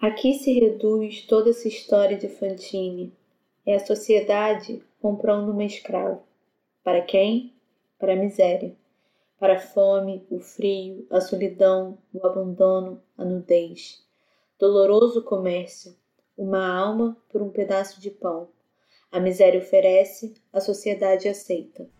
Aqui se reduz toda essa história de Fantine. É a sociedade comprando uma escrava. Para quem? Para a miséria. Para a fome, o frio, a solidão, o abandono, a nudez. Doloroso comércio. Uma alma por um pedaço de pão. A miséria oferece, a sociedade aceita.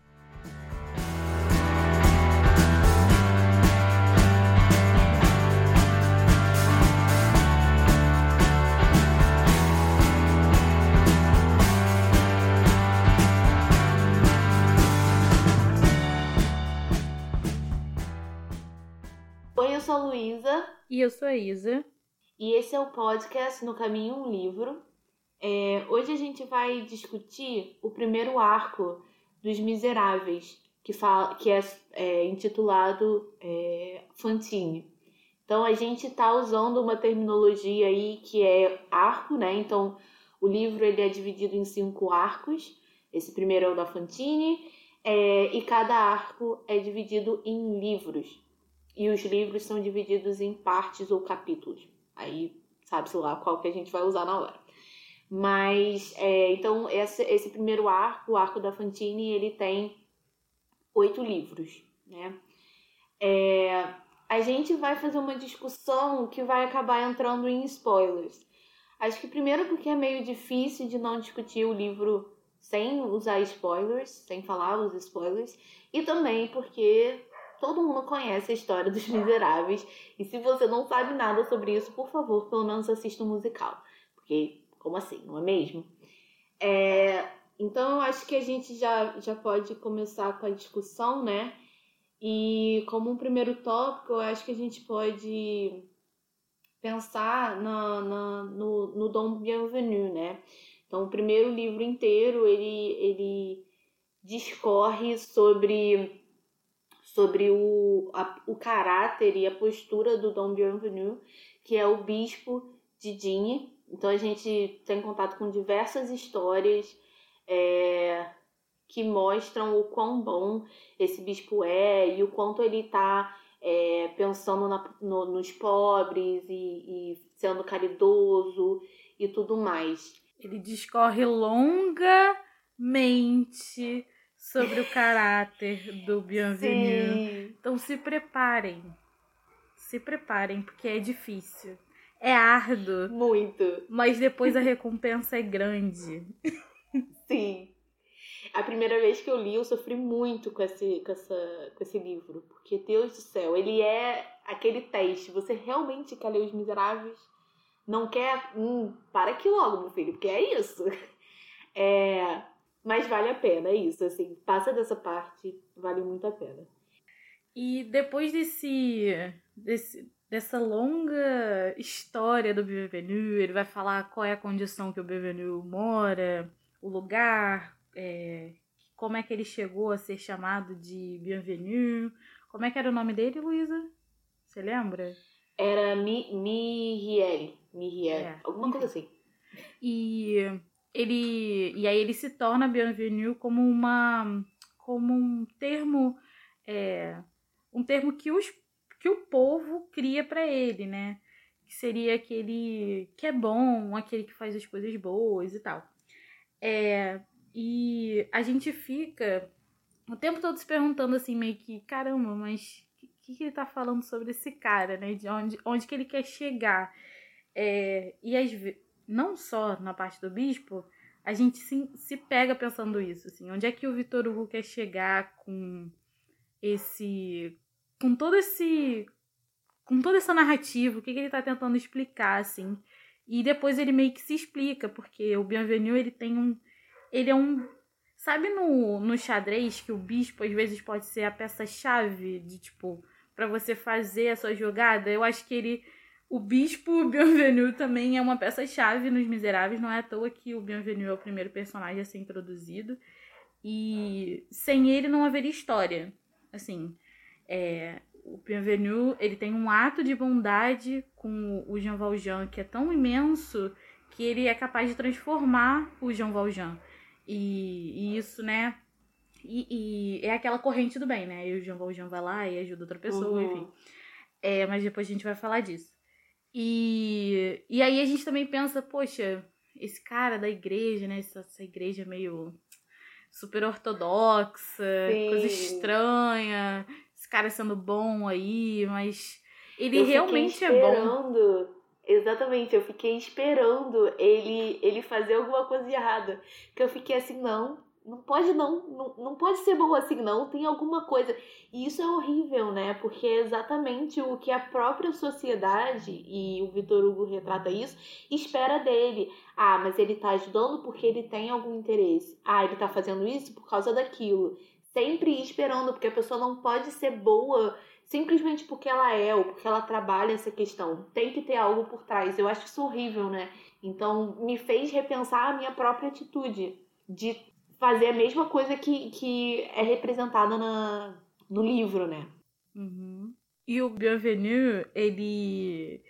E eu sou a Isa. E esse é o podcast No Caminho um Livro. É, hoje a gente vai discutir o primeiro arco dos Miseráveis, que, fala, que é, é intitulado é, Fantine. Então a gente está usando uma terminologia aí que é arco, né? Então o livro ele é dividido em cinco arcos. Esse primeiro é o da Fantine, é, e cada arco é dividido em livros e os livros são divididos em partes ou capítulos. Aí sabe-se lá qual que a gente vai usar na hora. Mas, é, então, esse, esse primeiro arco, o arco da Fantine, ele tem oito livros, né? É, a gente vai fazer uma discussão que vai acabar entrando em spoilers. Acho que primeiro porque é meio difícil de não discutir o livro sem usar spoilers, sem falar os spoilers, e também porque todo mundo conhece a história dos Miseráveis. E se você não sabe nada sobre isso, por favor, pelo menos assista o um musical. Porque, como assim, não é mesmo? É, então, eu acho que a gente já, já pode começar com a discussão, né? E como um primeiro tópico, eu acho que a gente pode pensar na, na, no, no Dom Bienvenu, né? Então, o primeiro livro inteiro, ele, ele discorre sobre sobre o, a, o caráter e a postura do Dom Bienvenu, que é o bispo de Digne. Então a gente tem contato com diversas histórias é, que mostram o quão bom esse bispo é e o quanto ele está é, pensando na, no, nos pobres e, e sendo caridoso e tudo mais. Ele discorre longamente sobre o caráter do Bienvenu. Sim. Então se preparem. Se preparem, porque é difícil. É árduo. Muito. Mas depois a recompensa é grande. Sim. A primeira vez que eu li, eu sofri muito com esse, com, essa, com esse livro. Porque, Deus do céu, ele é aquele teste. Você realmente quer ler Os Miseráveis? Não quer? Hum, para aqui logo, meu filho, porque é isso. É, mas vale a pena, é isso, assim, passa dessa parte, vale muito a pena. E depois desse, desse dessa longa história do Bienvenu, ele vai falar qual é a condição que o Bienvenu mora, o lugar, é, como é que ele chegou a ser chamado de Bienvenu, como é que era o nome dele, Luísa? Você lembra? Era Mi, Miriel, Miriel, é. alguma coisa assim. E ele e aí ele se torna bienvenue como uma como um termo é, um termo que os que o povo cria para ele, né? Que seria aquele que é bom, aquele que faz as coisas boas e tal. É, e a gente fica o tempo todo se perguntando assim, meio que, caramba, mas o que, que ele tá falando sobre esse cara, né? De onde, onde que ele quer chegar. É, e às vezes não só na parte do bispo, a gente se, se pega pensando isso, assim, onde é que o Vitor Hugo quer chegar com esse com todo esse com toda essa narrativa, o que, que ele está tentando explicar, assim. E depois ele meio que se explica, porque o Bienvenu, ele tem um ele é um sabe no, no xadrez que o bispo às vezes pode ser a peça-chave de tipo para você fazer a sua jogada? Eu acho que ele o Bispo Bienvenu também é uma peça-chave nos Miseráveis, não é à toa que o Bienvenu é o primeiro personagem a ser introduzido. E sem ele não haveria história. Assim, é, o Bienvenu ele tem um ato de bondade com o Jean Valjean que é tão imenso que ele é capaz de transformar o Jean Valjean. E, e isso, né? E, e, é aquela corrente do bem, né? E o Jean Valjean vai lá e ajuda outra pessoa, uhum. enfim. É, mas depois a gente vai falar disso. E, e aí a gente também pensa, poxa, esse cara da igreja, né? Essa, essa igreja meio super ortodoxa, Sim. coisa estranha, esse cara sendo bom aí, mas ele eu realmente é bom. Exatamente, eu fiquei esperando ele ele fazer alguma coisa de errada. Que eu fiquei assim, não, não pode não, não, não pode ser bom assim não, tem alguma coisa. E isso é horrível, né? Porque é exatamente o que a própria sociedade, e o Vitor Hugo retrata isso, espera dele. Ah, mas ele tá ajudando porque ele tem algum interesse. Ah, ele tá fazendo isso por causa daquilo. Sempre esperando, porque a pessoa não pode ser boa simplesmente porque ela é ou porque ela trabalha essa questão. Tem que ter algo por trás. Eu acho isso horrível, né? Então me fez repensar a minha própria atitude de fazer a mesma coisa que, que é representada na, no livro, né? Uhum. E o Bienvenu, ele,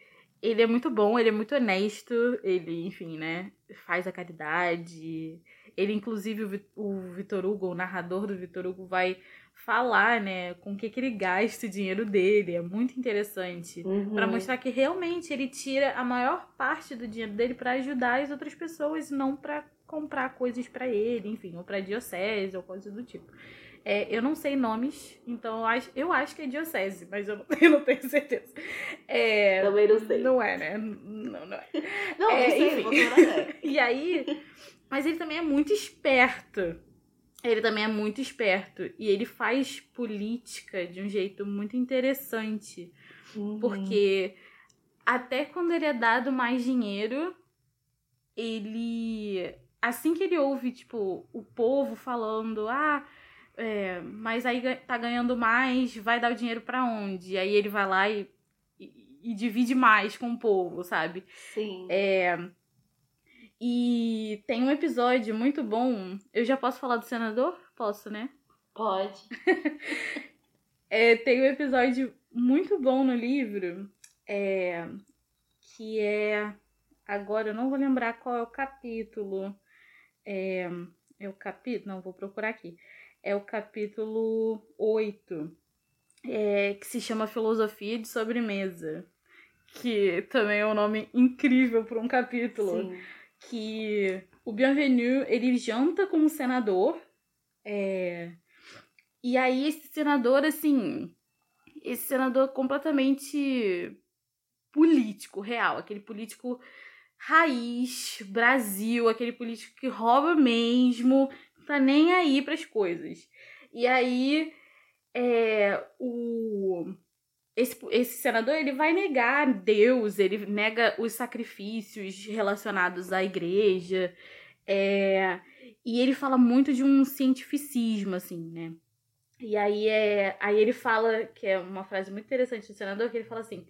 ele é muito bom, ele é muito honesto, ele, enfim, né, faz a caridade. Ele, inclusive, o Vitor Hugo, o narrador do Vitor Hugo, vai falar, né, com o que, que ele gasta o dinheiro dele. É muito interessante. Uhum. para mostrar que realmente ele tira a maior parte do dinheiro dele para ajudar as outras pessoas, não para comprar coisas para ele, enfim, ou para diocese ou coisas do tipo. É, eu não sei nomes, então eu acho, eu acho que é diocese, mas eu não, eu não tenho certeza. É, Também não sei. Não é, né? Não, não é. Não, é, sei, enfim. e aí, mas ele também é muito esperto. Ele também é muito esperto. E ele faz política de um jeito muito interessante. Uhum. Porque até quando ele é dado mais dinheiro, ele assim que ele ouve, tipo, o povo falando, ah, é, mas aí tá ganhando mais, vai dar o dinheiro para onde? Aí ele vai lá e, e, e, divide mais com o povo, sabe? Sim. É, e tem um episódio muito bom. Eu já posso falar do senador? Posso, né? Pode. é, tem um episódio muito bom no livro é, que é. Agora eu não vou lembrar qual é o capítulo. É, é o capítulo. Não, vou procurar aqui. É o capítulo 8, é, que se chama Filosofia de Sobremesa. Que também é um nome incrível para um capítulo. Sim. Que o Bienvenu ele janta com um senador. É, e aí, esse senador, assim. Esse senador completamente político, real. Aquele político raiz, Brasil, aquele político que rouba mesmo, não tá nem aí para as coisas. E aí é, o esse, esse senador ele vai negar Deus, ele nega os sacrifícios relacionados à igreja, é, e ele fala muito de um cientificismo, assim, né? E aí, é, aí ele fala, que é uma frase muito interessante do senador, que ele fala assim: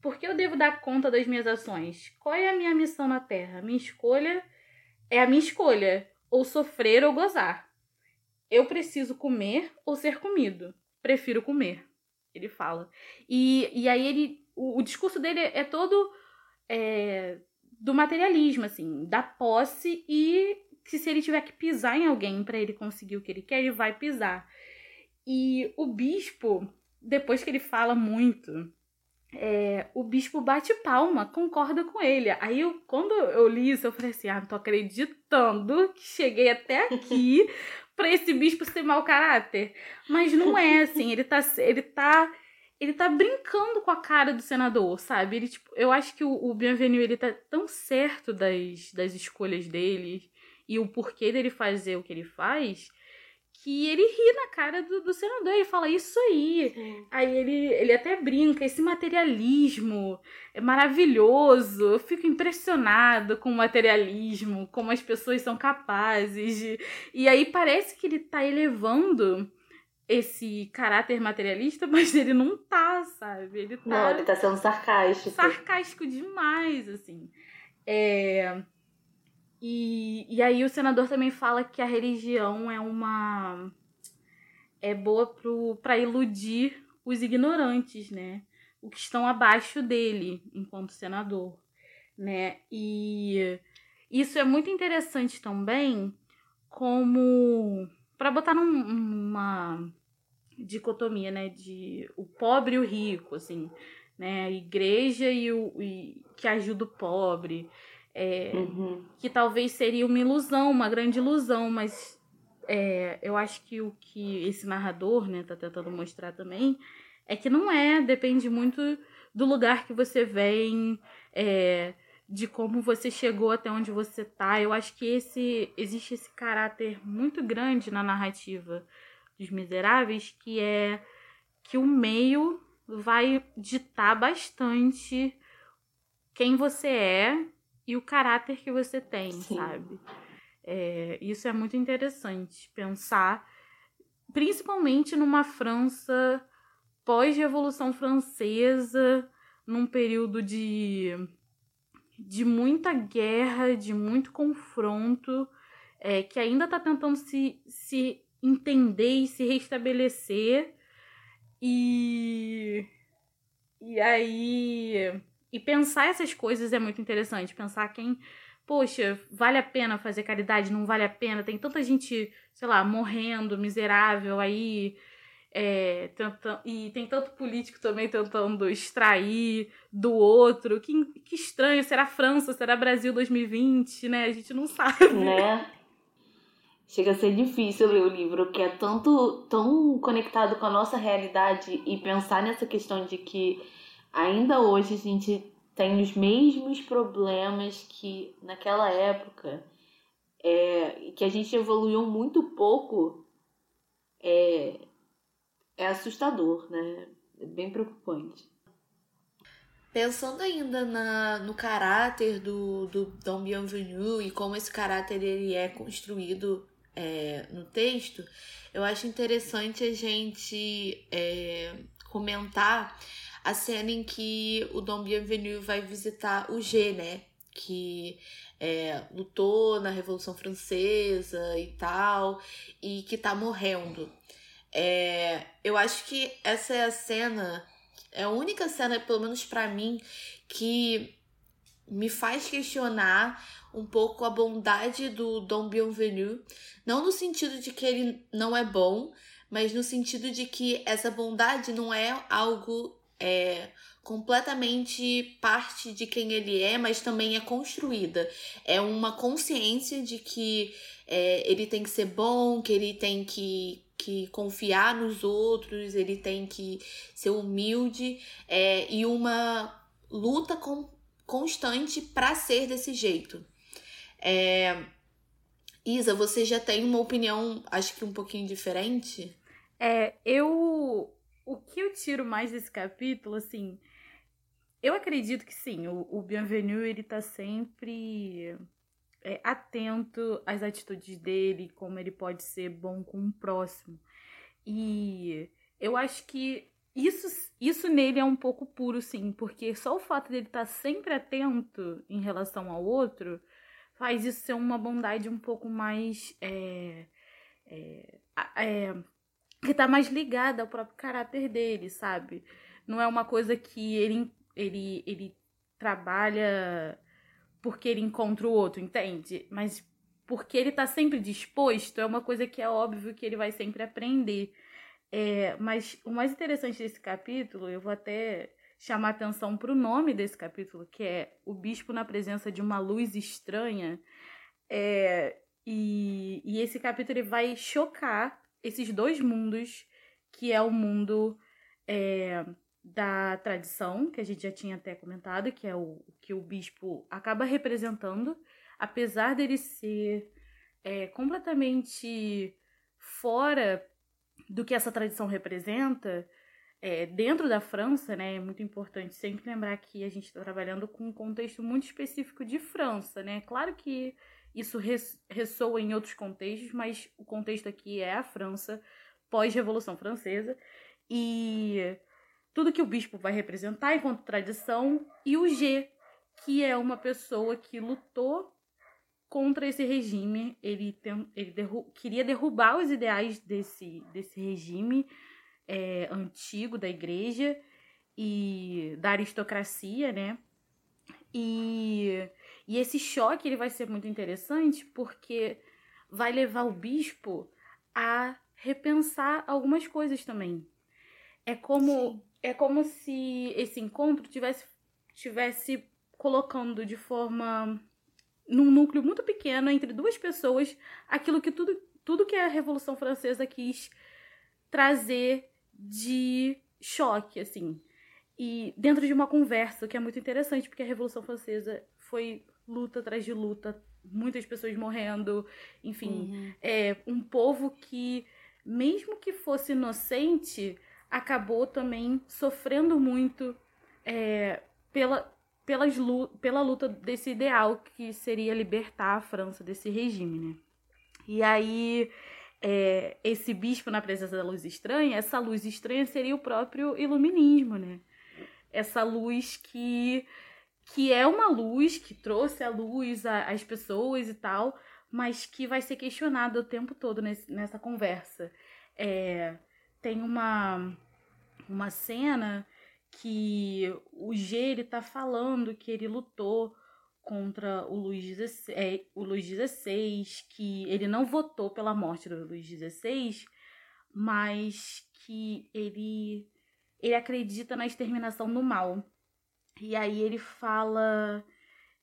por que eu devo dar conta das minhas ações? Qual é a minha missão na Terra? Minha escolha é a minha escolha, ou sofrer ou gozar. Eu preciso comer ou ser comido. Prefiro comer, ele fala. E, e aí ele. O, o discurso dele é todo é, do materialismo, assim, da posse e que se ele tiver que pisar em alguém para ele conseguir o que ele quer, ele vai pisar. E o bispo, depois que ele fala muito é, o bispo bate palma, concorda com ele. Aí, eu, quando eu li isso, eu falei assim: ah, não tô acreditando que cheguei até aqui para esse bispo ser mau caráter. Mas não é assim, ele tá, ele tá, ele tá brincando com a cara do senador, sabe? Ele, tipo, eu acho que o, o Bienvenu, ele tá tão certo das, das escolhas dele e o porquê dele fazer o que ele faz, que ele ri na cara do, do senador. Ele fala isso aí. Sim. Aí ele, ele até brinca, esse materialismo é maravilhoso. Eu fico impressionado com o materialismo, como as pessoas são capazes de. E aí parece que ele tá elevando esse caráter materialista, mas ele não tá, sabe? Ele tá. Não, ele tá sendo sarcástico. Sarcástico demais, assim. É. E, e aí o senador também fala que a religião é uma. é boa para iludir os ignorantes, né? O que estão abaixo dele enquanto senador, né? E isso é muito interessante também, como para botar numa dicotomia, né, de o pobre e o rico, assim, né? A igreja e o e, que ajuda o pobre. É, Uhum. que talvez seria uma ilusão, uma grande ilusão, mas é, eu acho que o que esse narrador, né, tá tentando mostrar também é que não é, depende muito do lugar que você vem, é, de como você chegou até onde você tá. Eu acho que esse existe esse caráter muito grande na narrativa dos Miseráveis, que é que o meio vai ditar bastante quem você é e o caráter que você tem, Sim. sabe? É, isso é muito interessante pensar, principalmente numa França pós-Revolução Francesa, num período de, de muita guerra, de muito confronto, é, que ainda está tentando se, se entender e se restabelecer. E, e aí. E pensar essas coisas é muito interessante. Pensar quem. Poxa, vale a pena fazer caridade? Não vale a pena? Tem tanta gente, sei lá, morrendo, miserável aí. É, tentando, e tem tanto político também tentando extrair do outro. Que, que estranho. Será França? Será Brasil 2020, né? A gente não sabe. Né? Chega a ser difícil ler o livro, que é tanto tão conectado com a nossa realidade e pensar nessa questão de que ainda hoje a gente tem os mesmos problemas que naquela época, é, que a gente evoluiu muito pouco, é, é assustador, né? É bem preocupante. Pensando ainda na, no caráter do, do Dom Bienvenu e como esse caráter ele é construído é, no texto, eu acho interessante a gente é, comentar a cena em que o Dom Bienvenu vai visitar o G, né? Que é, lutou na Revolução Francesa e tal, e que tá morrendo. É, eu acho que essa é a cena, é a única cena, pelo menos pra mim, que me faz questionar um pouco a bondade do Dom Bienvenu, não no sentido de que ele não é bom, mas no sentido de que essa bondade não é algo é, completamente parte de quem ele é, mas também é construída. É uma consciência de que é, ele tem que ser bom, que ele tem que, que confiar nos outros, ele tem que ser humilde é, e uma luta com, constante para ser desse jeito. É, Isa, você já tem uma opinião, acho que um pouquinho diferente? É, eu. O que eu tiro mais desse capítulo, assim. Eu acredito que sim, o, o Bienvenu, ele tá sempre é, atento às atitudes dele, como ele pode ser bom com o próximo. E eu acho que isso, isso nele é um pouco puro, sim, porque só o fato dele estar tá sempre atento em relação ao outro faz isso ser uma bondade um pouco mais. É, é, é, que tá mais ligada ao próprio caráter dele, sabe? Não é uma coisa que ele, ele, ele trabalha porque ele encontra o outro, entende? Mas porque ele tá sempre disposto, é uma coisa que é óbvio que ele vai sempre aprender. É, mas o mais interessante desse capítulo, eu vou até chamar atenção para o nome desse capítulo, que é O Bispo na Presença de uma Luz Estranha. É, e, e esse capítulo ele vai chocar esses dois mundos, que é o mundo é, da tradição, que a gente já tinha até comentado, que é o que o bispo acaba representando, apesar dele ser é, completamente fora do que essa tradição representa, é, dentro da França, né, é muito importante sempre lembrar que a gente está trabalhando com um contexto muito específico de França, né? Claro que isso res, ressoa em outros contextos, mas o contexto aqui é a França pós-Revolução Francesa e tudo que o bispo vai representar enquanto tradição e o G, que é uma pessoa que lutou contra esse regime, ele, tem, ele derru queria derrubar os ideais desse, desse regime é, antigo da igreja e da aristocracia, né? E, e esse choque ele vai ser muito interessante porque vai levar o bispo a repensar algumas coisas também. É como é como se esse encontro tivesse, tivesse colocando de forma num núcleo muito pequeno entre duas pessoas aquilo que tudo, tudo que a Revolução Francesa quis trazer de choque, assim. E dentro de uma conversa, que é muito interessante, porque a Revolução Francesa foi luta atrás de luta, muitas pessoas morrendo, enfim, uhum. é um povo que, mesmo que fosse inocente, acabou também sofrendo muito é, pela, pelas, pela luta desse ideal que seria libertar a França desse regime, né? E aí, é, esse bispo na presença da luz estranha, essa luz estranha seria o próprio iluminismo, né? Essa luz que, que é uma luz que trouxe a luz às pessoas e tal, mas que vai ser questionada o tempo todo nesse, nessa conversa. É, tem uma, uma cena que o G ele tá falando que ele lutou contra o Luiz XVI, é, o Luiz que ele não votou pela morte do Luiz XVI, mas que ele ele acredita na exterminação do mal. E aí ele fala,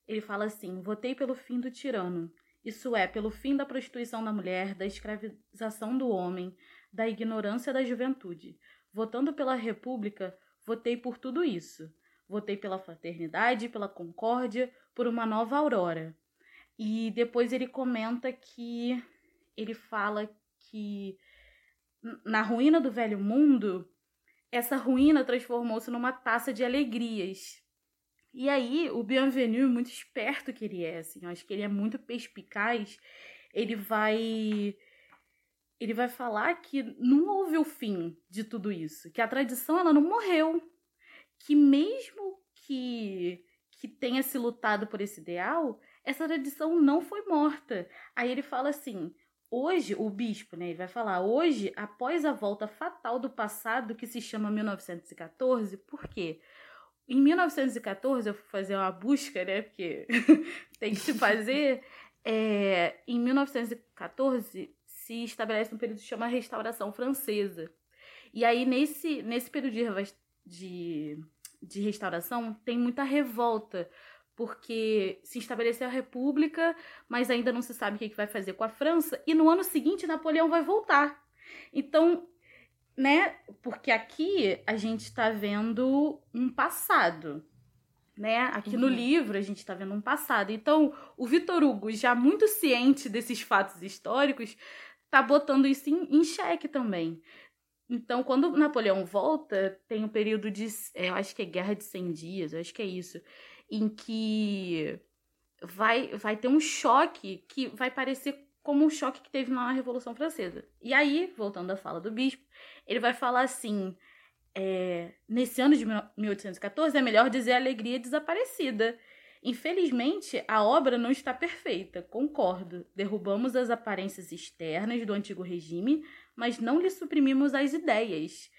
ele fala assim: "Votei pelo fim do tirano. Isso é, pelo fim da prostituição da mulher, da escravização do homem, da ignorância da juventude. Votando pela república, votei por tudo isso. Votei pela fraternidade, pela concórdia, por uma nova aurora. E depois ele comenta que ele fala que na ruína do velho mundo, essa ruína transformou-se numa taça de alegrias. E aí, o Bienvenu, muito esperto que ele é, assim, eu acho que ele é muito perspicaz, ele vai ele vai falar que não houve o fim de tudo isso, que a tradição ela não morreu, que mesmo que que tenha se lutado por esse ideal, essa tradição não foi morta. Aí ele fala assim: hoje, o bispo, né, ele vai falar, hoje, após a volta fatal do passado que se chama 1914, por quê? Em 1914, eu fui fazer uma busca, né, porque tem que se fazer. É, em 1914, se estabelece um período que chama Restauração Francesa. E aí, nesse, nesse período de, de, de restauração, tem muita revolta, porque se estabeleceu a República, mas ainda não se sabe o que vai fazer com a França, e no ano seguinte Napoleão vai voltar. Então, né, porque aqui a gente está vendo um passado, né? Aqui uhum. no livro a gente está vendo um passado. Então, o Vitor Hugo, já muito ciente desses fatos históricos, tá botando isso em, em xeque também. Então, quando Napoleão volta, tem um período de. É, eu acho que é Guerra de 100 Dias, eu acho que é isso. Em que vai, vai ter um choque que vai parecer como um choque que teve na Revolução Francesa. E aí, voltando à fala do bispo, ele vai falar assim: é, nesse ano de 1814 é melhor dizer alegria desaparecida. Infelizmente, a obra não está perfeita, concordo. Derrubamos as aparências externas do antigo regime, mas não lhe suprimimos as ideias.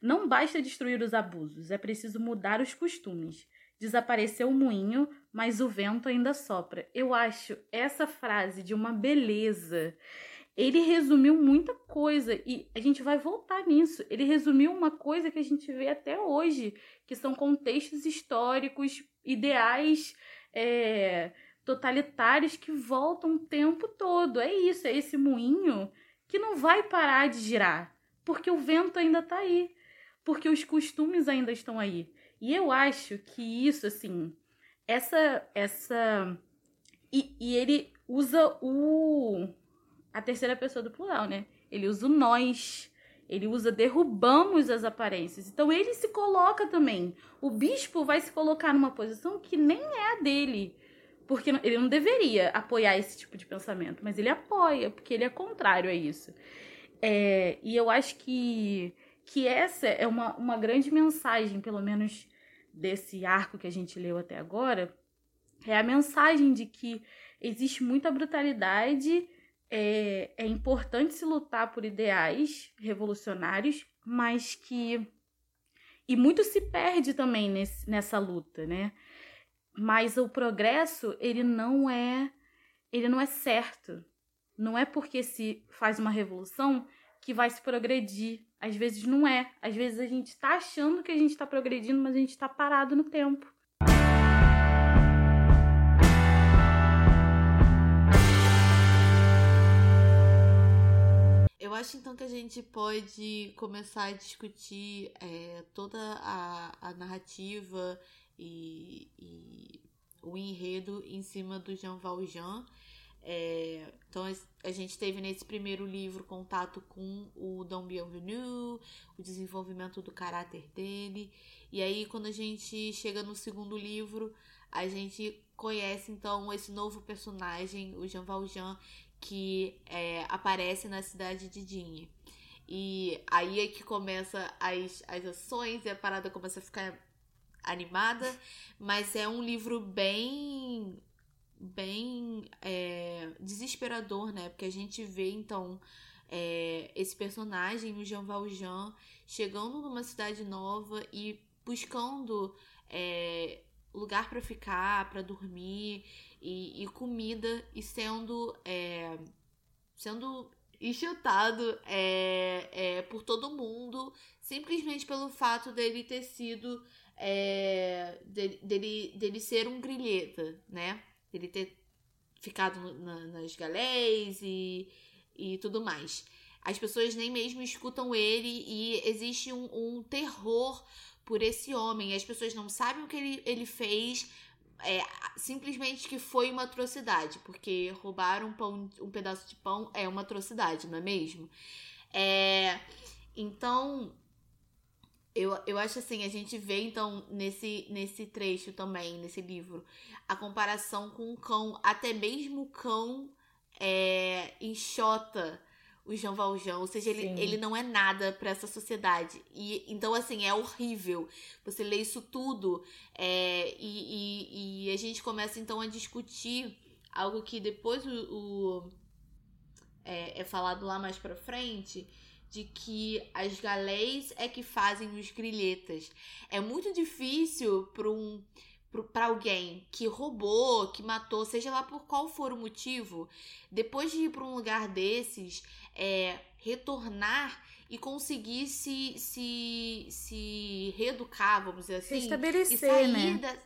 Não basta destruir os abusos, é preciso mudar os costumes. Desapareceu o moinho, mas o vento ainda sopra. Eu acho essa frase de uma beleza. Ele resumiu muita coisa e a gente vai voltar nisso. Ele resumiu uma coisa que a gente vê até hoje, que são contextos históricos, ideais é, totalitários que voltam o tempo todo. É isso, é esse moinho que não vai parar de girar, porque o vento ainda está aí, porque os costumes ainda estão aí. E eu acho que isso, assim, essa. essa e, e ele usa o. a terceira pessoa do plural, né? Ele usa o nós. Ele usa derrubamos as aparências. Então ele se coloca também. O bispo vai se colocar numa posição que nem é a dele. Porque ele não deveria apoiar esse tipo de pensamento, mas ele apoia, porque ele é contrário a isso. É, e eu acho que, que essa é uma, uma grande mensagem, pelo menos desse arco que a gente leu até agora, é a mensagem de que existe muita brutalidade é, é importante se lutar por ideais revolucionários, mas que. E muito se perde também nesse, nessa luta, né? Mas o progresso, ele não é. Ele não é certo. Não é porque se faz uma revolução que vai se progredir. Às vezes não é. Às vezes a gente está achando que a gente está progredindo, mas a gente está parado no tempo. Eu acho então que a gente pode começar a discutir é, toda a, a narrativa e, e, o enredo em cima do Jean Valjean. É, então a gente teve nesse primeiro livro contato com o Dom Bienvenu, o desenvolvimento do caráter dele. E aí quando a gente chega no segundo livro, a gente conhece então esse novo personagem, o Jean Valjean, que é, aparece na cidade de Dinhe. E aí é que começa as, as ações e a parada começa a ficar animada, mas é um livro bem bem é, desesperador, né? Porque a gente vê então é, esse personagem, o Jean Valjean, chegando numa cidade nova e buscando é, lugar para ficar, para dormir e, e, comida e sendo é, sendo enxotado é, é, por todo mundo simplesmente pelo fato dele ter sido é, dele, dele, dele ser um grilheta, né? Dele ter ficado na, nas galés e, e tudo mais. As pessoas nem mesmo escutam ele e existe um, um terror por esse homem. As pessoas não sabem o que ele, ele fez, é, simplesmente que foi uma atrocidade, porque roubar um, pão, um pedaço de pão é uma atrocidade, não é mesmo? É, então, eu, eu acho assim, a gente vê então nesse, nesse trecho também, nesse livro, a comparação com o cão, até mesmo o cão é, enxota o Jean Valjean, ou seja, ele, ele não é nada para essa sociedade. E então, assim, é horrível. Você lê isso tudo é, e, e, e, a gente começa então a discutir algo que depois o, o é, é, falado lá mais pra frente. De que as galés é que fazem os grilhetas. É muito difícil para um para alguém que roubou, que matou, seja lá por qual for o motivo, depois de ir para um lugar desses, é, retornar e conseguir se, se, se reeducar, vamos dizer assim. Estabelecer, e sair né? Da,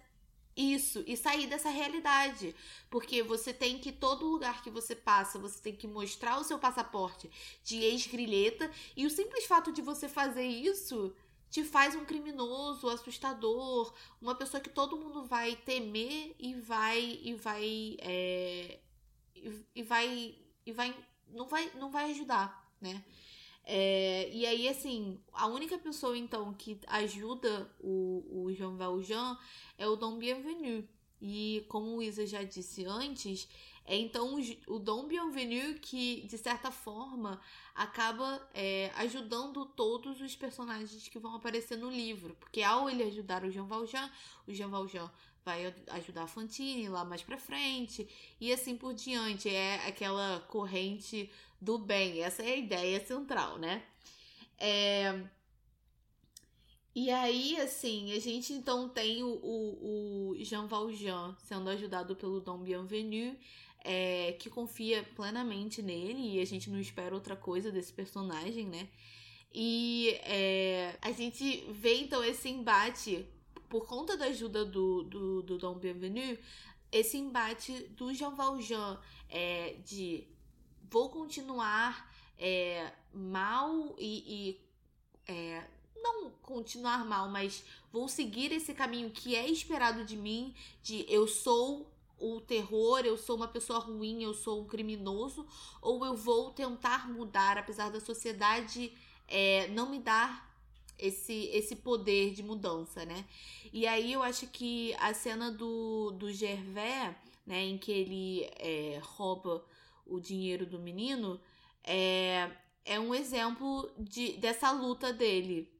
isso, e sair dessa realidade. Porque você tem que, todo lugar que você passa, você tem que mostrar o seu passaporte de ex-grilheta. E o simples fato de você fazer isso te faz um criminoso, assustador, uma pessoa que todo mundo vai temer e vai e vai é, e, e, vai e vai não vai não vai ajudar, né? É, e aí, assim, a única pessoa, então, que ajuda o, o Jean Valjean é o Dom Bienvenu. E como o Isa já disse antes, é então o Dom Bienvenu que, de certa forma, acaba é, ajudando todos os personagens que vão aparecer no livro. Porque ao ele ajudar o Jean Valjean, o Jean Valjean vai ajudar a Fantine lá mais pra frente e assim por diante. É aquela corrente do bem. Essa é a ideia central, né? É... E aí, assim, a gente então tem o, o, o Jean Valjean sendo ajudado pelo Dom Bienvenu, é, que confia plenamente nele e a gente não espera outra coisa desse personagem, né? E é, a gente vê então esse embate, por conta da ajuda do, do, do Dom Bienvenu, esse embate do Jean Valjean é, de vou continuar é, mal e, e é, não continuar mal, mas vou seguir esse caminho que é esperado de mim, de eu sou o terror, eu sou uma pessoa ruim, eu sou um criminoso, ou eu vou tentar mudar, apesar da sociedade é, não me dar esse, esse poder de mudança, né? E aí eu acho que a cena do, do Gervais, né, em que ele é, rouba o dinheiro do menino, é, é um exemplo de, dessa luta dele.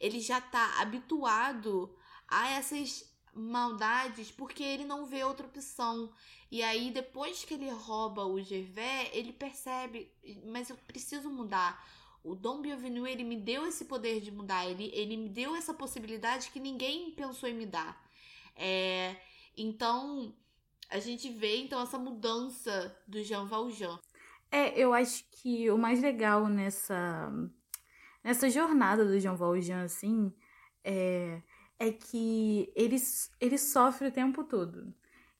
Ele já tá habituado a essas maldades porque ele não vê outra opção. E aí, depois que ele rouba o Gervais, ele percebe, mas eu preciso mudar. O Dom Bienvenu, ele me deu esse poder de mudar, ele, ele me deu essa possibilidade que ninguém pensou em me dar. É, então, a gente vê então essa mudança do Jean Valjean. É, eu acho que o mais legal nessa, nessa jornada do Jean Valjean, assim, é, é que ele, ele sofre o tempo todo.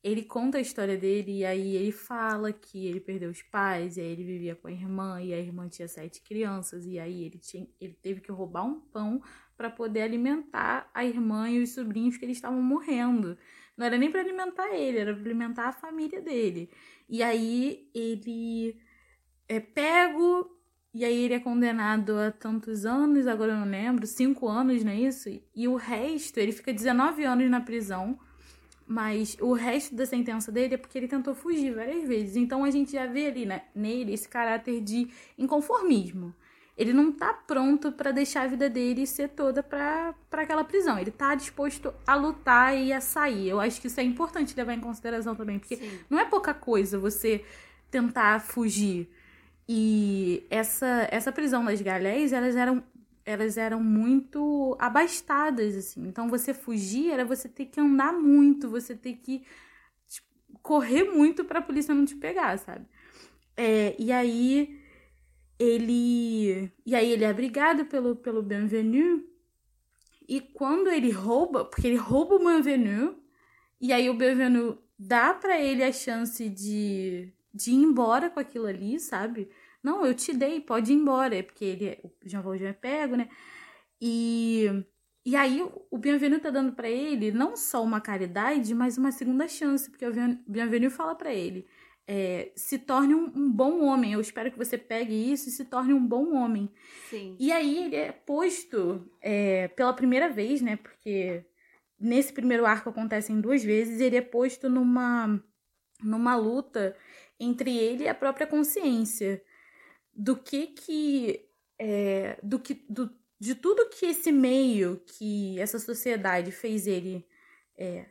Ele conta a história dele e aí ele fala que ele perdeu os pais, e aí ele vivia com a irmã, e a irmã tinha sete crianças, e aí ele, tinha, ele teve que roubar um pão para poder alimentar a irmã e os sobrinhos que eles estavam morrendo. Não era nem para alimentar ele, era para alimentar a família dele. E aí ele é pego e aí ele é condenado a tantos anos, agora eu não lembro, cinco anos, não é isso? E o resto, ele fica 19 anos na prisão, mas o resto da sentença dele é porque ele tentou fugir várias vezes. Então a gente já vê ali né, nele esse caráter de inconformismo. Ele não tá pronto para deixar a vida dele ser toda para aquela prisão. Ele tá disposto a lutar e a sair. Eu acho que isso é importante levar em consideração também, porque Sim. não é pouca coisa você tentar fugir e essa, essa prisão das galés, elas eram, elas eram muito abastadas, assim. Então, você fugir era você ter que andar muito, você ter que tipo, correr muito para a polícia não te pegar, sabe? É, e aí ele e aí ele é abrigado pelo pelo Bienvenu e quando ele rouba, porque ele rouba o Bienvenu e aí o Bienvenu dá para ele a chance de de ir embora com aquilo ali, sabe? Não, eu te dei, pode ir embora. É porque ele, é, o Jean Valjean é pego, né? E, e aí o Bienvenu tá dando para ele não só uma caridade, mas uma segunda chance. Porque o Bienvenu fala para ele, é, se torne um, um, bom homem. Eu espero que você pegue isso e se torne um bom homem. Sim. E aí ele é posto é, pela primeira vez, né? Porque nesse primeiro arco acontecem duas vezes. Ele é posto numa, numa luta entre ele e a própria consciência do que que é, do que do, de tudo que esse meio que essa sociedade fez ele é,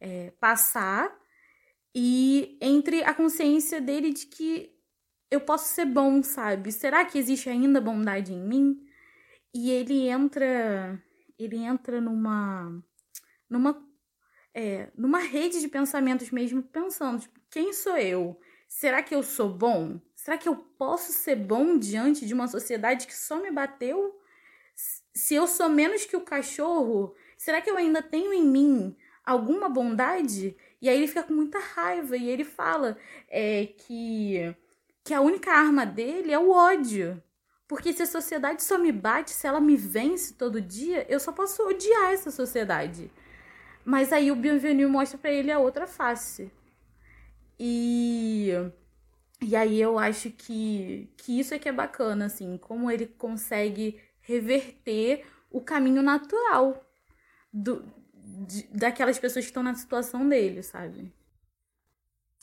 é, passar e entre a consciência dele de que eu posso ser bom, sabe? Será que existe ainda bondade em mim? E ele entra ele entra numa numa é, numa rede de pensamentos mesmo pensando tipo, quem sou eu Será que eu sou bom? Será que eu posso ser bom diante de uma sociedade que só me bateu? Se eu sou menos que o cachorro, será que eu ainda tenho em mim alguma bondade? E aí ele fica com muita raiva e ele fala é, que, que a única arma dele é o ódio. Porque se a sociedade só me bate, se ela me vence todo dia, eu só posso odiar essa sociedade. Mas aí o Bienvenu mostra para ele a outra face. E, e aí eu acho que, que isso é que é bacana, assim, como ele consegue reverter o caminho natural do, de, daquelas pessoas que estão na situação dele, sabe?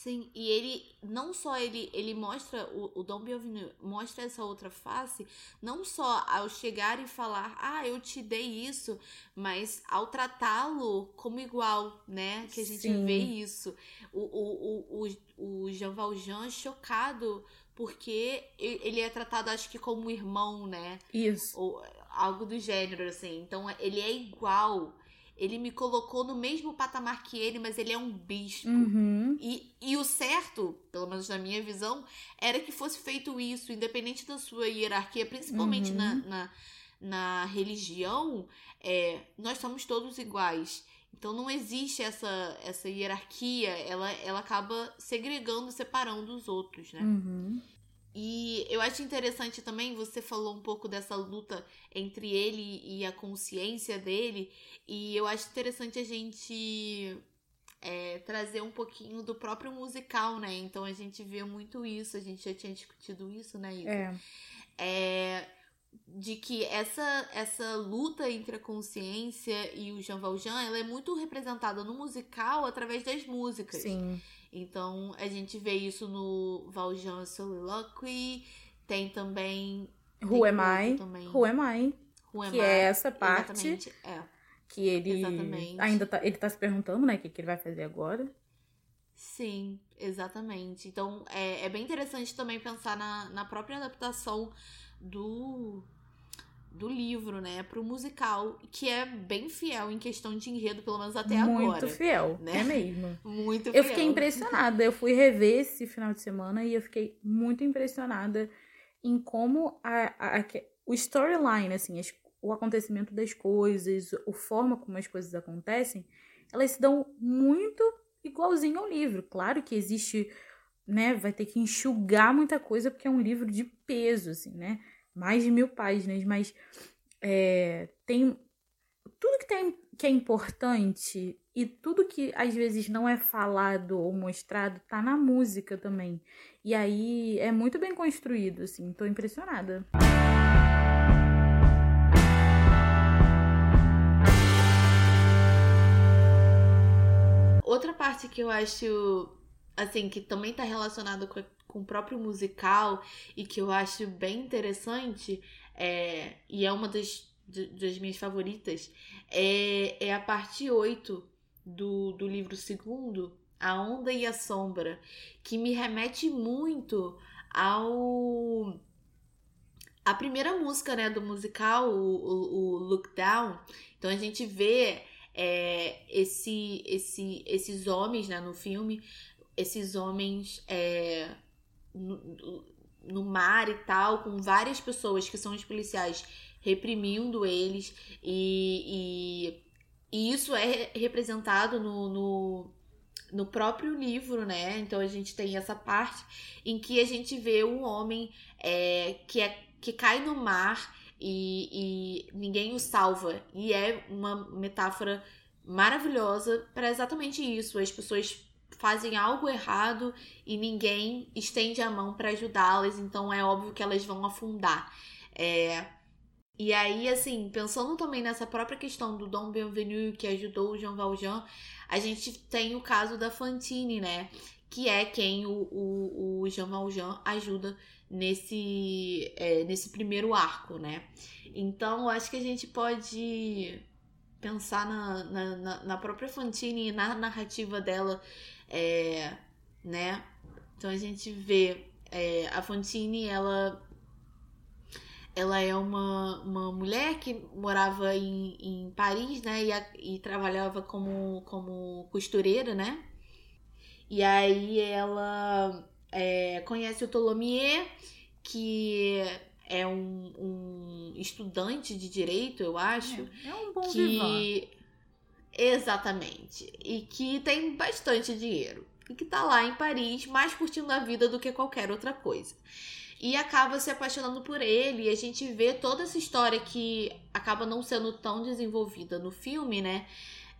Sim, e ele não só ele ele mostra o, o Dom Bienvenu mostra essa outra face, não só ao chegar e falar, ah, eu te dei isso, mas ao tratá-lo como igual, né? Que a gente Sim. vê isso. O, o, o, o, o Jean Valjean chocado porque ele é tratado, acho que, como irmão, né? Isso. Ou algo do gênero, assim. Então ele é igual ele me colocou no mesmo patamar que ele, mas ele é um bispo. Uhum. E, e o certo, pelo menos na minha visão, era que fosse feito isso, independente da sua hierarquia, principalmente uhum. na, na, na, religião, é, nós somos todos iguais. Então não existe essa, essa hierarquia, ela, ela acaba segregando, separando os outros, né? Uhum. E eu acho interessante também, você falou um pouco dessa luta entre ele e a consciência dele, e eu acho interessante a gente é, trazer um pouquinho do próprio musical, né? Então a gente vê muito isso, a gente já tinha discutido isso, né, Ika? É. é. De que essa, essa luta entre a consciência e o Jean Valjean, ela é muito representada no musical através das músicas. Sim. Então a gente vê isso no Valjean Soliloquy, tem também. Who Am I? Também. Who Am I? Who am que I? é essa parte. Exatamente, é. Que ele Exatamente. ainda tá, ele tá se perguntando, né, o que, que ele vai fazer agora. Sim, exatamente. Então é, é bem interessante também pensar na, na própria adaptação do do livro, né, pro musical, que é bem fiel em questão de enredo, pelo menos até Muito agora. Muito fiel, né? é mesmo. muito fiel. Eu fiquei impressionada. Eu fui rever esse final de semana e eu fiquei muito impressionada em como a, a, a o storyline, assim, as, o acontecimento das coisas, a forma como as coisas acontecem, elas se dão muito igualzinho ao livro. Claro que existe, né, vai ter que enxugar muita coisa porque é um livro de peso, assim, né? Mais de mil páginas, mas é, tem tudo que, tem, que é importante e tudo que às vezes não é falado ou mostrado tá na música também. E aí é muito bem construído, assim, tô impressionada. Outra parte que eu acho, assim, que também tá relacionado com, com o próprio musical e que eu acho bem interessante, é, e é uma das, das minhas favoritas, é, é a parte 8 do, do livro segundo, A Onda e a Sombra, que me remete muito ao a primeira música né, do musical, o, o, o Look Down. Então a gente vê é, esse, esse, esses homens né, no filme, esses homens é, no, no mar e tal, com várias pessoas que são os policiais reprimindo eles e, e, e isso é representado no, no, no, próprio livro, né? Então a gente tem essa parte em que a gente vê um homem é, que, é, que cai no mar e, e ninguém o salva. E é uma metáfora maravilhosa para exatamente isso. As pessoas fazem algo errado e ninguém estende a mão para ajudá-las, então é óbvio que elas vão afundar. É... E aí, assim, pensando também nessa própria questão do Dom Bienvenu que ajudou o Jean Valjean, a gente tem o caso da Fantine, né? Que é quem o, o, o Jean Valjean ajuda nesse, é, nesse primeiro arco, né? Então, acho que a gente pode pensar na, na, na própria Fantine e na narrativa dela, é, né? Então a gente vê é, a Fantine, ela ela é uma, uma mulher que morava em, em Paris, né? E, a, e trabalhava como, como costureira, né? E aí ela é, conhece o Tholomyès, que é um, um estudante de direito, eu acho. É, é um bom que... Vivan. Exatamente. E que tem bastante dinheiro. E que tá lá em Paris, mais curtindo a vida do que qualquer outra coisa. E acaba se apaixonando por ele. E a gente vê toda essa história que acaba não sendo tão desenvolvida no filme, né?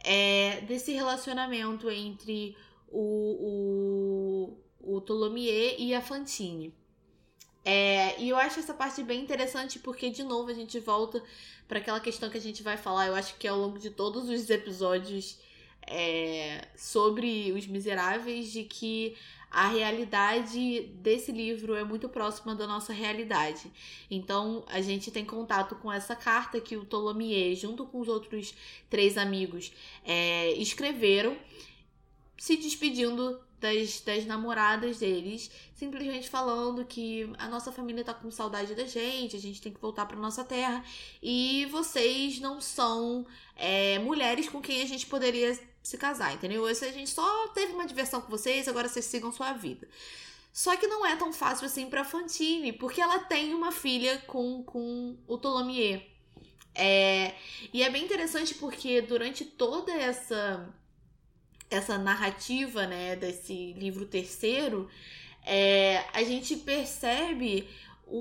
É desse relacionamento entre o, o, o Tholomyès e a Fantine. É, e eu acho essa parte bem interessante porque, de novo, a gente volta para aquela questão que a gente vai falar, eu acho que ao longo de todos os episódios é, sobre os miseráveis, de que a realidade desse livro é muito próxima da nossa realidade. Então, a gente tem contato com essa carta que o Tholomyès, junto com os outros três amigos, é, escreveram, se despedindo das, das namoradas deles, simplesmente falando que a nossa família tá com saudade da gente, a gente tem que voltar pra nossa terra e vocês não são é, mulheres com quem a gente poderia se casar, entendeu? A gente só teve uma diversão com vocês, agora vocês sigam sua vida. Só que não é tão fácil assim pra Fantine, porque ela tem uma filha com, com o Tholomyès. É, e é bem interessante porque durante toda essa essa narrativa, né, desse livro terceiro, é, a gente percebe o,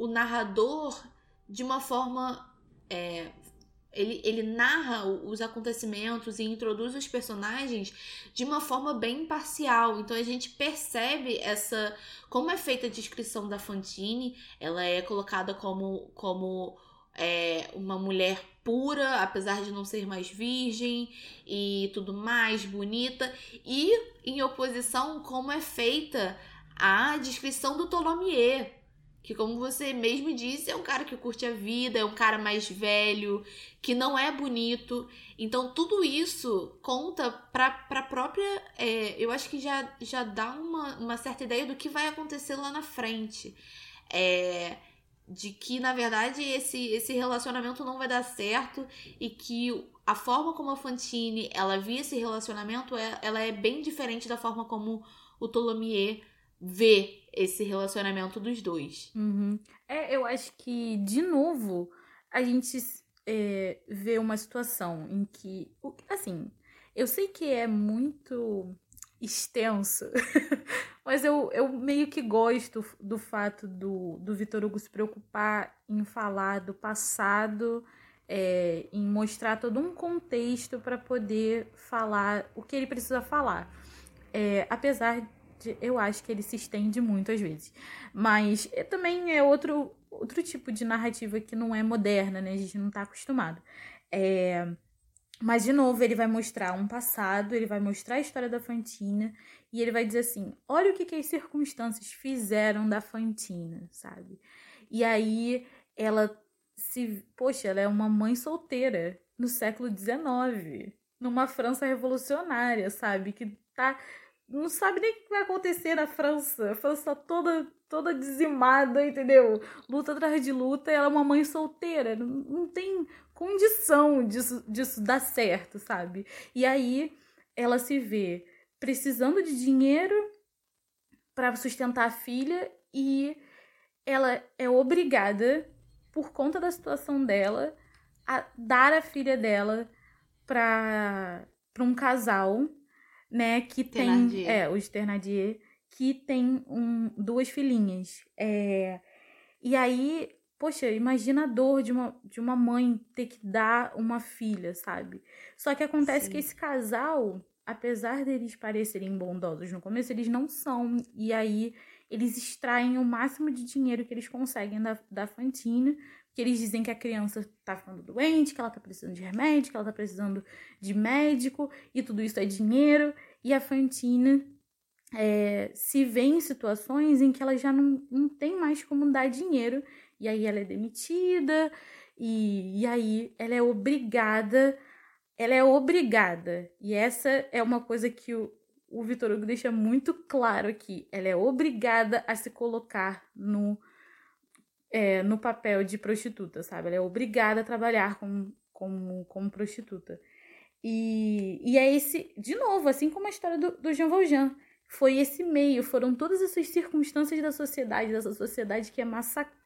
o, o narrador de uma forma. É, ele, ele narra os acontecimentos e introduz os personagens de uma forma bem imparcial. Então a gente percebe essa. Como é feita a descrição da Fantine, ela é colocada como, como é, uma mulher pura, apesar de não ser mais virgem e tudo mais, bonita, e em oposição como é feita a descrição do Tholomyès, que como você mesmo disse, é um cara que curte a vida, é um cara mais velho, que não é bonito. Então tudo isso conta para a própria, é, eu acho que já, já dá uma, uma certa ideia do que vai acontecer lá na frente. É, de que na verdade esse, esse relacionamento não vai dar certo e que a forma como a Fantine ela via esse relacionamento é, ela é bem diferente da forma como o Tolomier vê esse relacionamento dos dois. Uhum. É, eu acho que, de novo, a gente é, vê uma situação em que, assim, eu sei que é muito extenso, mas eu, eu meio que gosto do fato do, do Vitor Hugo se preocupar em falar do passado, é, em mostrar todo um contexto para poder falar o que ele precisa falar. É, apesar de, eu acho que ele se estende muito às vezes, mas é, também é outro, outro tipo de narrativa que não é moderna, né? A gente não está acostumado. É, mas, de novo, ele vai mostrar um passado, ele vai mostrar a história da Fantina e ele vai dizer assim: olha o que, que as circunstâncias fizeram da Fantina, sabe? E aí ela se. Poxa, ela é uma mãe solteira no século XIX, numa França revolucionária, sabe? Que tá. Não sabe nem o que vai acontecer na França. A França tá toda, toda dizimada, entendeu? Luta atrás de luta, ela é uma mãe solteira. Não, não tem condição disso, disso dar certo, sabe? E aí ela se vê precisando de dinheiro para sustentar a filha e ela é obrigada, por conta da situação dela, a dar a filha dela para um casal, né, que tem, é, os Ternadier, que tem um, duas filhinhas. É, e aí Poxa, imagina a dor de uma, de uma mãe ter que dar uma filha, sabe? Só que acontece Sim. que esse casal, apesar deles parecerem bondosos no começo, eles não são. E aí eles extraem o máximo de dinheiro que eles conseguem da, da Fantina, que eles dizem que a criança tá ficando doente, que ela tá precisando de remédio, que ela tá precisando de médico, e tudo isso é dinheiro. E a Fantina é, se vê em situações em que ela já não, não tem mais como dar dinheiro e aí ela é demitida, e, e aí ela é obrigada, ela é obrigada, e essa é uma coisa que o, o Vitor Hugo deixa muito claro aqui, ela é obrigada a se colocar no, é, no papel de prostituta, sabe? Ela é obrigada a trabalhar como, como, como prostituta. E, e é esse, de novo, assim como a história do, do Jean Valjean, foi esse meio, foram todas essas circunstâncias da sociedade, dessa sociedade que é massacrada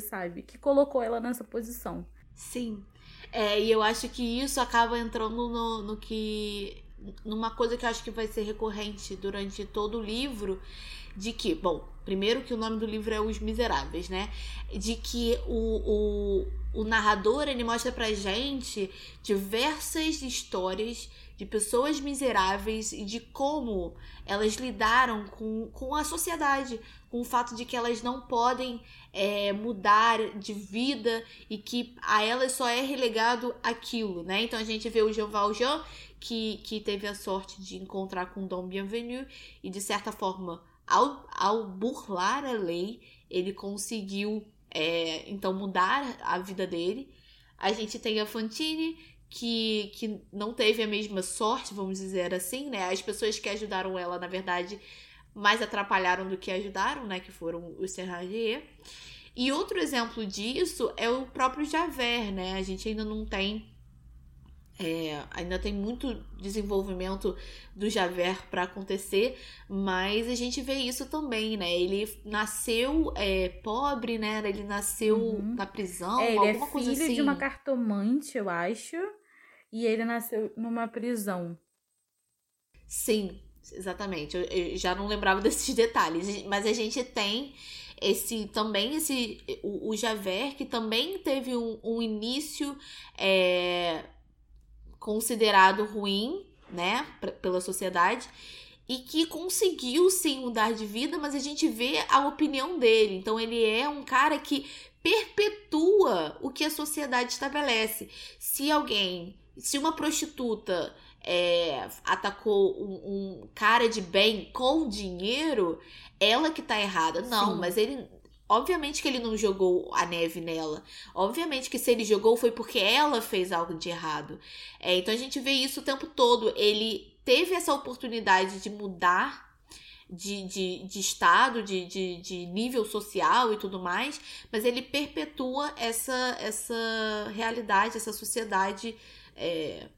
sabe? Que colocou ela nessa posição. Sim. É, e eu acho que isso acaba entrando no, no que. numa coisa que eu acho que vai ser recorrente durante todo o livro. De que, bom, primeiro que o nome do livro é Os Miseráveis, né? De que o, o, o narrador ele mostra pra gente diversas histórias de pessoas miseráveis e de como elas lidaram com, com a sociedade, com o fato de que elas não podem é, mudar de vida e que a elas só é relegado aquilo, né? Então a gente vê o Jean Valjean, que, que teve a sorte de encontrar com Dom Bienvenu e de certa forma, ao, ao burlar a lei, ele conseguiu é, então mudar a vida dele. A gente tem a Fantine, que, que não teve a mesma sorte, vamos dizer assim, né? As pessoas que ajudaram ela, na verdade, mais atrapalharam do que ajudaram, né? Que foram os Serradier. E outro exemplo disso é o próprio Javert, né? A gente ainda não tem. É, ainda tem muito desenvolvimento do Javert para acontecer, mas a gente vê isso também, né? Ele nasceu é, pobre, né? Ele nasceu uhum. na prisão, é, ele é alguma é coisa filho assim. de uma cartomante, eu acho, e ele nasceu numa prisão. Sim, Exatamente, eu, eu, já não lembrava desses detalhes, mas a gente tem esse também esse o, o Javert que também teve um, um início é, considerado ruim, né, pela sociedade e que conseguiu sim mudar de vida, mas a gente vê a opinião dele. Então ele é um cara que perpetua o que a sociedade estabelece. Se alguém, se uma prostituta é, atacou um, um, cara de bem com dinheiro, ela que tá errada. Não, Sim. mas ele. Obviamente que ele não jogou a neve nela. Obviamente que se ele jogou foi porque ela fez algo de errado. É, então a gente vê isso o tempo todo. Ele teve essa oportunidade de mudar de, de, de estado, de, de, de nível social e tudo mais, mas ele perpetua essa, essa realidade, essa sociedade. É,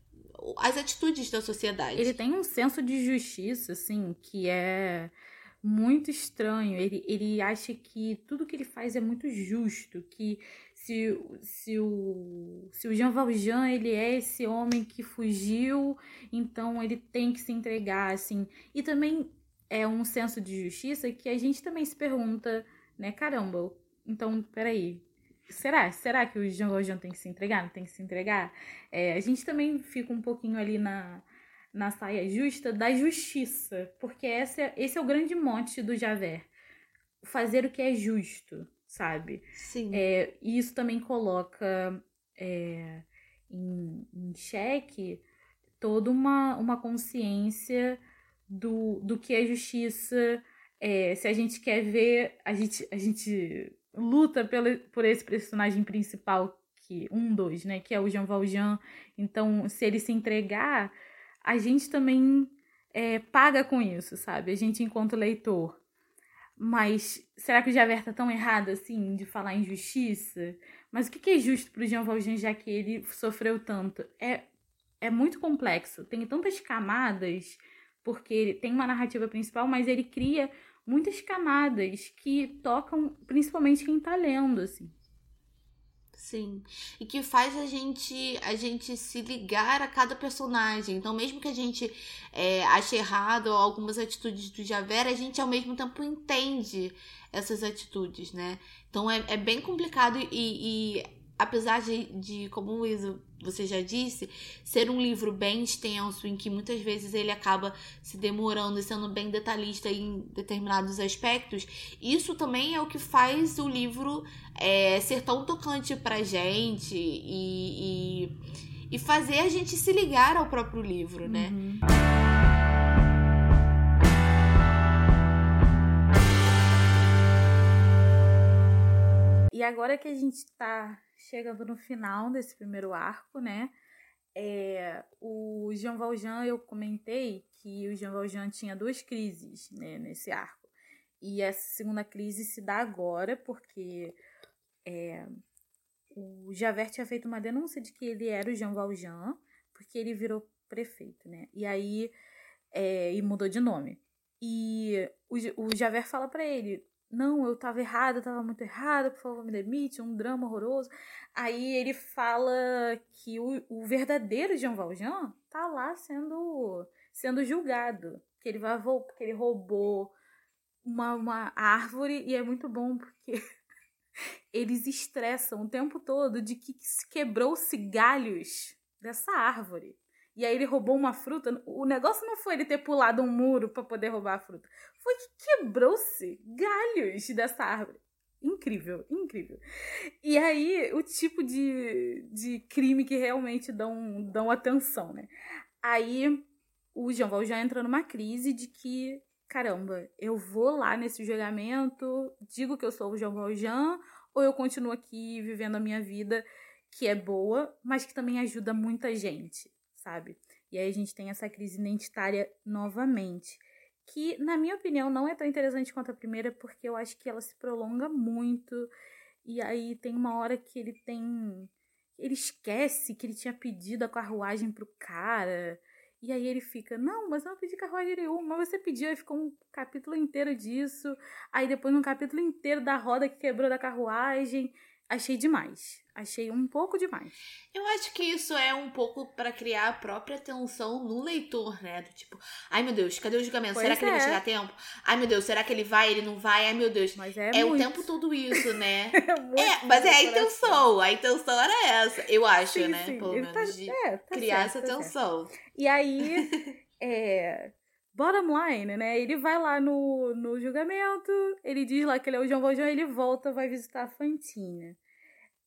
as atitudes da sociedade. Ele tem um senso de justiça, assim, que é muito estranho. Ele, ele acha que tudo que ele faz é muito justo, que se, se, o, se o Jean Valjean ele é esse homem que fugiu, então ele tem que se entregar, assim. E também é um senso de justiça que a gente também se pergunta, né? Caramba, então, peraí. Será? Será que o Jean Valjean tem que se entregar? Não tem que se entregar? É, a gente também fica um pouquinho ali na, na saia justa da justiça, porque esse é, esse é o grande mote do Javert. Fazer o que é justo, sabe? Sim. É, e isso também coloca é, em, em xeque toda uma, uma consciência do, do que é justiça. É, se a gente quer ver, a gente, a gente luta pelo, por esse personagem principal, que um, dois, né? Que é o Jean Valjean. Então, se ele se entregar, a gente também é, paga com isso, sabe? A gente enquanto leitor. Mas será que o Javert tá tão errado assim de falar em justiça? Mas o que é justo pro Jean Valjean já que ele sofreu tanto? É, é muito complexo, tem tantas camadas porque tem uma narrativa principal, mas ele cria muitas camadas que tocam principalmente quem tá lendo, assim. Sim. E que faz a gente a gente se ligar a cada personagem. Então, mesmo que a gente é, ache errado algumas atitudes do Javert, a gente ao mesmo tempo entende essas atitudes, né? Então é, é bem complicado e, e apesar de, de, como o Luísa, você já disse, ser um livro bem extenso, em que muitas vezes ele acaba se demorando e sendo bem detalhista em determinados aspectos, isso também é o que faz o livro é, ser tão tocante pra gente e, e, e, fazer a gente se ligar ao próprio livro, né? Uhum. Agora que a gente tá chegando no final desse primeiro arco, né? É, o Jean Valjean, eu comentei que o Jean Valjean tinha duas crises né, nesse arco. E essa segunda crise se dá agora porque é, o Javert tinha feito uma denúncia de que ele era o Jean Valjean, porque ele virou prefeito, né? E aí é, e mudou de nome. E o, o Javert fala para ele: não, eu tava errada, eu tava muito errada, por favor, me demite, um drama horroroso. Aí ele fala que o, o verdadeiro Jean Valjean tá lá sendo, sendo julgado, que ele vai porque ele roubou uma, uma árvore e é muito bom porque eles estressam o tempo todo de que quebrou-se galhos dessa árvore. E aí ele roubou uma fruta. O negócio não foi ele ter pulado um muro para poder roubar a fruta. Foi que quebrou-se galhos dessa árvore. Incrível, incrível. E aí, o tipo de, de crime que realmente dão, dão atenção, né? Aí, o Jean Valjean entra numa crise de que, caramba, eu vou lá nesse julgamento, digo que eu sou o Jean Valjean, ou eu continuo aqui vivendo a minha vida que é boa, mas que também ajuda muita gente sabe? E aí a gente tem essa crise identitária novamente, que na minha opinião não é tão interessante quanto a primeira, porque eu acho que ela se prolonga muito. E aí tem uma hora que ele tem ele esquece que ele tinha pedido a carruagem pro cara. E aí ele fica, não, mas eu não pedi carruagem nenhuma, mas você pediu, aí ficou um capítulo inteiro disso. Aí depois um capítulo inteiro da roda que quebrou da carruagem. Achei demais. Achei um pouco demais. Eu acho que isso é um pouco para criar a própria tensão no leitor, né? Do tipo, ai meu Deus, cadê o julgamento? Pois será que é. ele vai é. chegar a tempo? Ai meu Deus, será que ele vai, ele não vai? Ai meu Deus. Mas é, é o tempo todo isso, né? é, é mas é a intenção. A intenção era essa, eu acho, sim, né? Sim. Pelo ele menos tá, de é, tá criar certo, essa tá tensão. E aí, é, bottom line, né? Ele vai lá no, no julgamento, ele diz lá que ele é o João Valjean, ele volta, vai visitar a Fantina.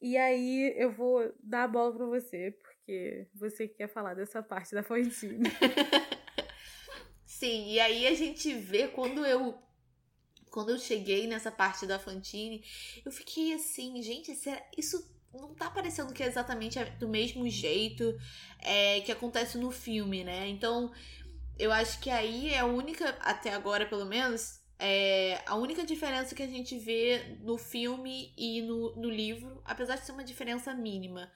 E aí eu vou dar a bola para você, porque você quer falar dessa parte da Fantine. Sim, e aí a gente vê quando eu quando eu cheguei nessa parte da Fantine, eu fiquei assim, gente, isso não tá parecendo que é exatamente do mesmo jeito é, que acontece no filme, né? Então, eu acho que aí é a única, até agora pelo menos, é a única diferença que a gente vê no filme e no, no livro, apesar de ser uma diferença mínima,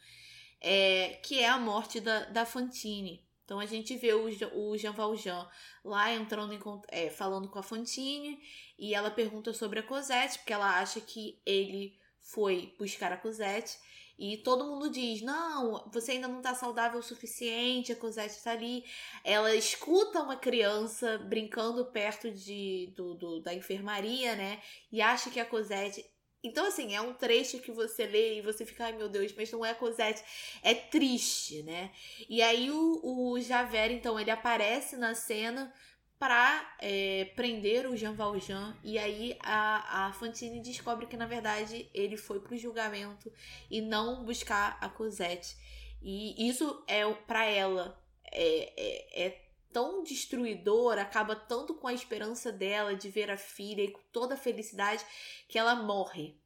é, que é a morte da, da Fantine. Então a gente vê o, o Jean Valjean lá entrando em, é, falando com a Fantine e ela pergunta sobre a Cosette, porque ela acha que ele foi buscar a Cosette. E todo mundo diz: Não, você ainda não está saudável o suficiente, a Cosette está ali. Ela escuta uma criança brincando perto de, do, do, da enfermaria, né? E acha que a Cosette. Então, assim, é um trecho que você lê e você fica, ai meu Deus, mas não é Cosette. É triste, né? E aí o, o Javert, então, ele aparece na cena para é, prender o Jean Valjean. E aí a, a Fantine descobre que na verdade ele foi pro julgamento e não buscar a Cosette. E isso é para ela é, é, é, tão destruidor acaba tanto com a esperança dela de ver a filha e com toda a felicidade que ela morre.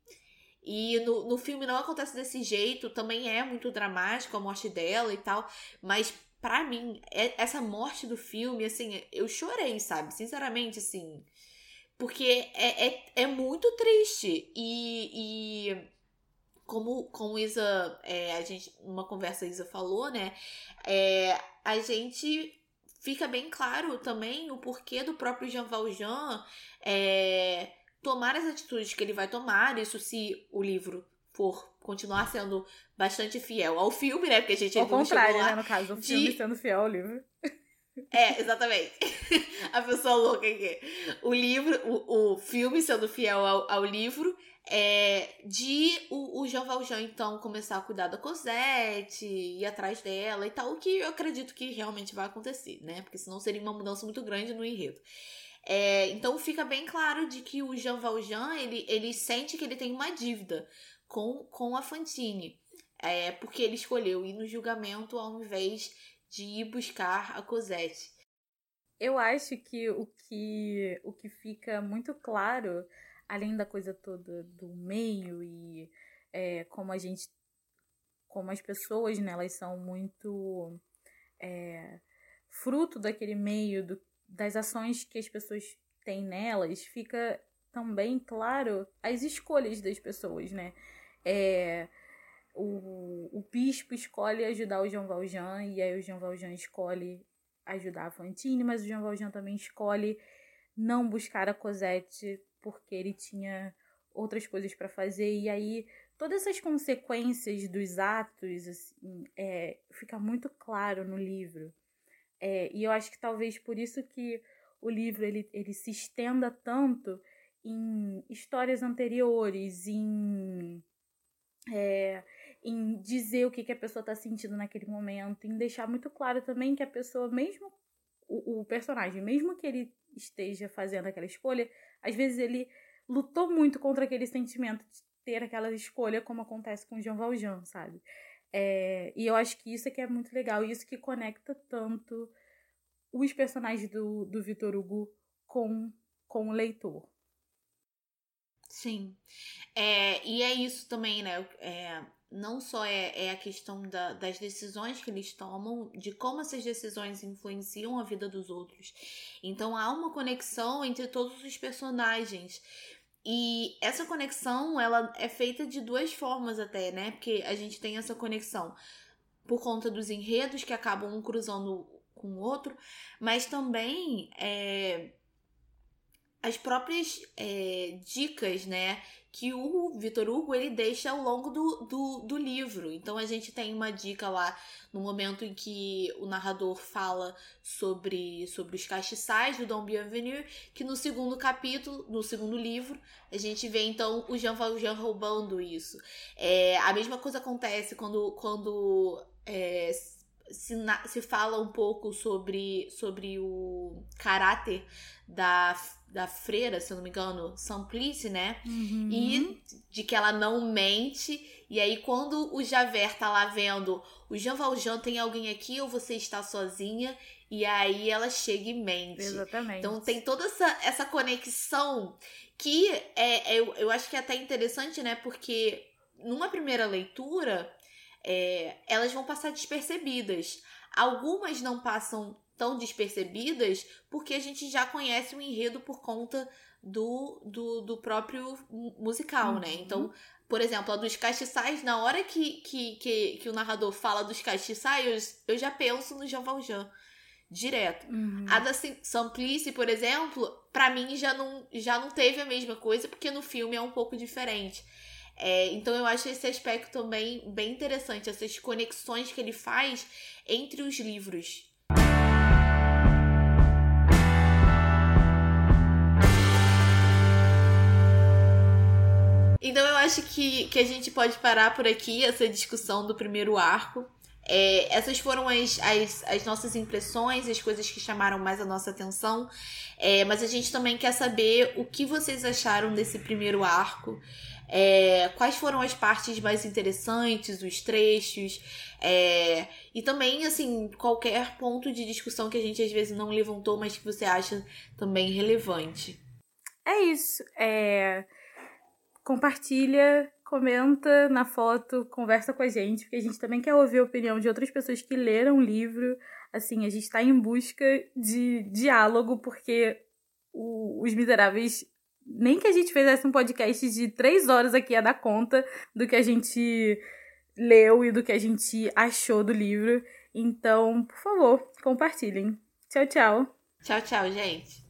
E no, no filme não acontece desse jeito, também é muito dramático a morte dela e tal, mas para mim, é, essa morte do filme, assim, eu chorei, sabe? Sinceramente, assim. Porque é, é, é muito triste. E, e como, como Isa, é, a gente, numa conversa Isa falou, né? É, a gente fica bem claro também o porquê do próprio Jean Valjean é, tomar as atitudes que ele vai tomar. Isso se o livro for continuar sendo bastante fiel ao filme, né? Porque a gente Ao contrário, né? No caso, o filme de... sendo fiel ao livro. É, exatamente. a pessoa louca aqui. O livro, o, o filme sendo fiel ao, ao livro, é de o, o Jean Valjean, então, começar a cuidar da Cosette, ir atrás dela e tal, o que eu acredito que realmente vai acontecer, né? Porque senão seria uma mudança muito grande no enredo. É, então fica bem claro de que o Jean Valjean, ele, ele sente que ele tem uma dívida com, com a Fantine. É, porque ele escolheu ir no julgamento ao invés de ir buscar a Cosette. Eu acho que o que, o que fica muito claro, além da coisa toda do meio e é, como a gente. como as pessoas, né, elas são muito é, fruto daquele meio, do, das ações que as pessoas têm nelas, fica também claro as escolhas das pessoas, né? É, o, o bispo escolhe ajudar o João Valjean e aí o João Valjean escolhe ajudar a Fantine, mas o João Valjean também escolhe não buscar a Cosette porque ele tinha outras coisas para fazer. E aí todas essas consequências dos atos assim, é, fica muito claro no livro. É, e eu acho que talvez por isso que o livro ele, ele se estenda tanto em histórias anteriores, em é, em dizer o que, que a pessoa está sentindo naquele momento, em deixar muito claro também que a pessoa, mesmo o, o, personagem, mesmo que ele esteja fazendo aquela escolha, às vezes ele lutou muito contra aquele sentimento de ter aquela escolha, como acontece com o Jean Valjean, sabe? É, e eu acho que isso é que é muito legal, isso que conecta tanto os personagens do, do Vitor Hugo com, com o leitor. Sim. É, e é isso também, né? É, não só é, é a questão da, das decisões que eles tomam, de como essas decisões influenciam a vida dos outros. Então há uma conexão entre todos os personagens. E essa conexão, ela é feita de duas formas até, né? Porque a gente tem essa conexão por conta dos enredos que acabam um cruzando com o outro, mas também é, as próprias é, dicas, né, que o Vitor Hugo ele deixa ao longo do, do, do, livro. Então a gente tem uma dica lá no momento em que o narrador fala sobre, sobre os castiçais do Dom Bienvenu, que no segundo capítulo, no segundo livro, a gente vê então o Jean Valjean roubando isso. É, a mesma coisa acontece quando, quando é, se, na, se fala um pouco sobre, sobre o caráter da, da freira, se eu não me engano, Samplice, né? Uhum. E de que ela não mente. E aí, quando o Javert tá lá vendo o Jean Valjean tem alguém aqui ou você está sozinha? E aí ela chega e mente. Exatamente. Então tem toda essa, essa conexão que é, é, eu, eu acho que é até interessante, né? Porque numa primeira leitura é, elas vão passar despercebidas. Algumas não passam tão despercebidas porque a gente já conhece o enredo por conta do, do, do próprio musical, né? uhum. né? Então, por exemplo, a dos castiçais, na hora que, que, que, que o narrador fala dos castiçais, eu, eu já penso no Jean Valjean direto. Uhum. A da Samplice, por exemplo, para mim já não, já não teve a mesma coisa, porque no filme é um pouco diferente. É, então eu acho esse aspecto também bem interessante, essas conexões que ele faz entre os livros. Então eu acho que, que a gente pode parar por aqui essa discussão do primeiro arco. É, essas foram as, as, as, nossas impressões, as coisas que chamaram mais a nossa atenção. É, mas a gente também quer saber o que vocês acharam desse primeiro arco. É, quais foram as partes mais interessantes, os trechos, é, e também, assim, qualquer ponto de discussão que a gente às vezes não levantou, mas que você acha também relevante. É isso. É compartilha, comenta na foto, conversa com a gente, porque a gente também quer ouvir a opinião de outras pessoas que leram o livro. Assim, a gente está em busca de diálogo, porque o, Os Miseráveis, nem que a gente fizesse um podcast de três horas aqui a dar conta do que a gente leu e do que a gente achou do livro. Então, por favor, compartilhem. Tchau, tchau. Tchau, tchau, gente.